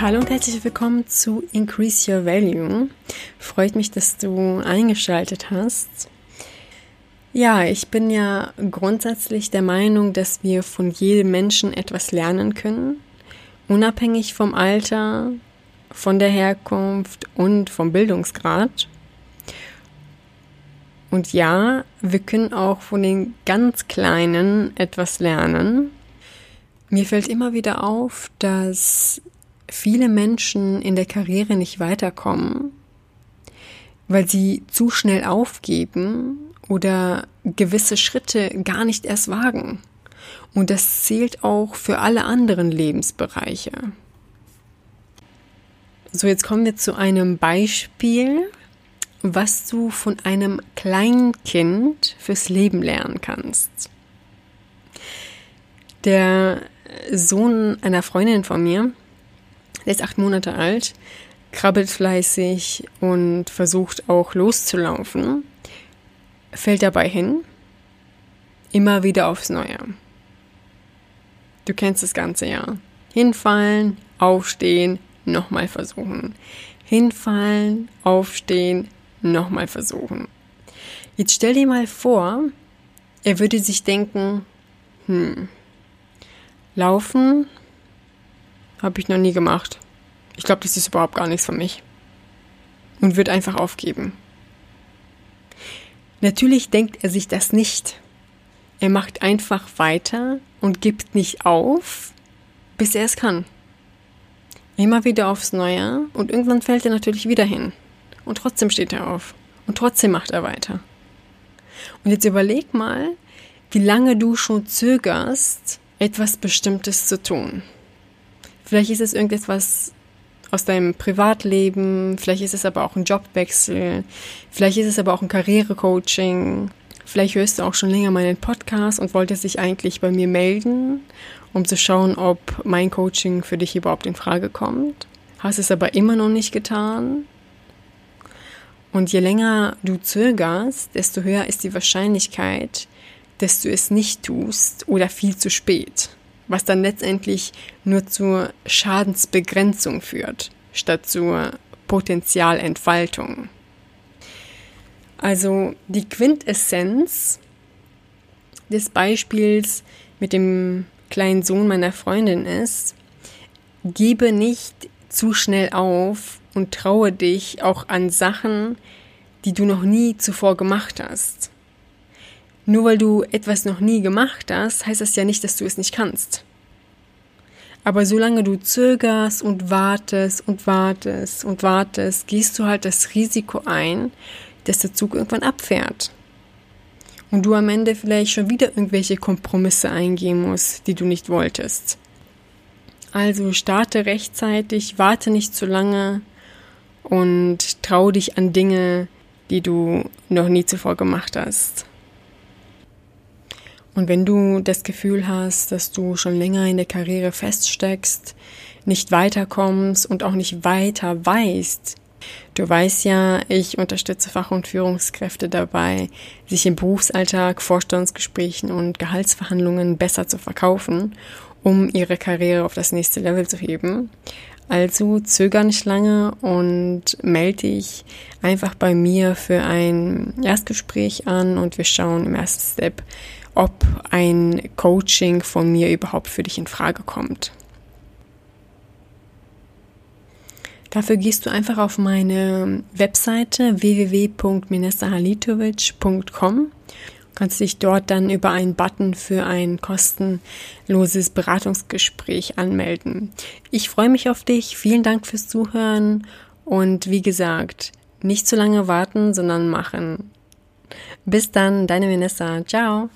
Hallo und herzlich willkommen zu Increase Your Value. Freut mich, dass du eingeschaltet hast. Ja, ich bin ja grundsätzlich der Meinung, dass wir von jedem Menschen etwas lernen können, unabhängig vom Alter, von der Herkunft und vom Bildungsgrad. Und ja, wir können auch von den ganz Kleinen etwas lernen. Mir fällt immer wieder auf, dass viele Menschen in der Karriere nicht weiterkommen, weil sie zu schnell aufgeben oder gewisse Schritte gar nicht erst wagen. Und das zählt auch für alle anderen Lebensbereiche. So, jetzt kommen wir zu einem Beispiel, was du von einem Kleinkind fürs Leben lernen kannst. Der Sohn einer Freundin von mir der ist acht Monate alt, krabbelt fleißig und versucht auch loszulaufen, fällt dabei hin, immer wieder aufs Neue. Du kennst das ganze ja. Hinfallen, aufstehen, nochmal versuchen. Hinfallen, aufstehen, nochmal versuchen. Jetzt stell dir mal vor, er würde sich denken, hm, laufen habe ich noch nie gemacht. Ich glaube, das ist überhaupt gar nichts für mich. Und wird einfach aufgeben. Natürlich denkt er sich das nicht. Er macht einfach weiter und gibt nicht auf, bis er es kann. Immer wieder aufs Neue und irgendwann fällt er natürlich wieder hin. Und trotzdem steht er auf. Und trotzdem macht er weiter. Und jetzt überleg mal, wie lange du schon zögerst, etwas Bestimmtes zu tun. Vielleicht ist es irgendetwas aus deinem Privatleben, vielleicht ist es aber auch ein Jobwechsel, vielleicht ist es aber auch ein Karrierecoaching, vielleicht hörst du auch schon länger meinen Podcast und wolltest dich eigentlich bei mir melden, um zu schauen, ob mein Coaching für dich überhaupt in Frage kommt. Hast es aber immer noch nicht getan. Und je länger du zögerst, desto höher ist die Wahrscheinlichkeit, dass du es nicht tust oder viel zu spät was dann letztendlich nur zur Schadensbegrenzung führt, statt zur Potenzialentfaltung. Also die Quintessenz des Beispiels mit dem kleinen Sohn meiner Freundin ist, gebe nicht zu schnell auf und traue dich auch an Sachen, die du noch nie zuvor gemacht hast. Nur weil du etwas noch nie gemacht hast, heißt das ja nicht, dass du es nicht kannst. Aber solange du zögerst und wartest und wartest und wartest, gehst du halt das Risiko ein, dass der Zug irgendwann abfährt. Und du am Ende vielleicht schon wieder irgendwelche Kompromisse eingehen musst, die du nicht wolltest. Also starte rechtzeitig, warte nicht zu lange und trau dich an Dinge, die du noch nie zuvor gemacht hast. Und wenn du das Gefühl hast, dass du schon länger in der Karriere feststeckst, nicht weiterkommst und auch nicht weiter weißt, du weißt ja, ich unterstütze Fach- und Führungskräfte dabei, sich im Berufsalltag, Vorstandsgesprächen und Gehaltsverhandlungen besser zu verkaufen, um ihre Karriere auf das nächste Level zu heben. Also zöger nicht lange und melde dich einfach bei mir für ein Erstgespräch an und wir schauen im ersten Step, ob ein Coaching von mir überhaupt für dich in Frage kommt. Dafür gehst du einfach auf meine Webseite www.minesahalitovic.com kannst dich dort dann über einen Button für ein kostenloses Beratungsgespräch anmelden. Ich freue mich auf dich. Vielen Dank fürs Zuhören und wie gesagt, nicht zu lange warten, sondern machen. Bis dann, deine Vanessa. Ciao.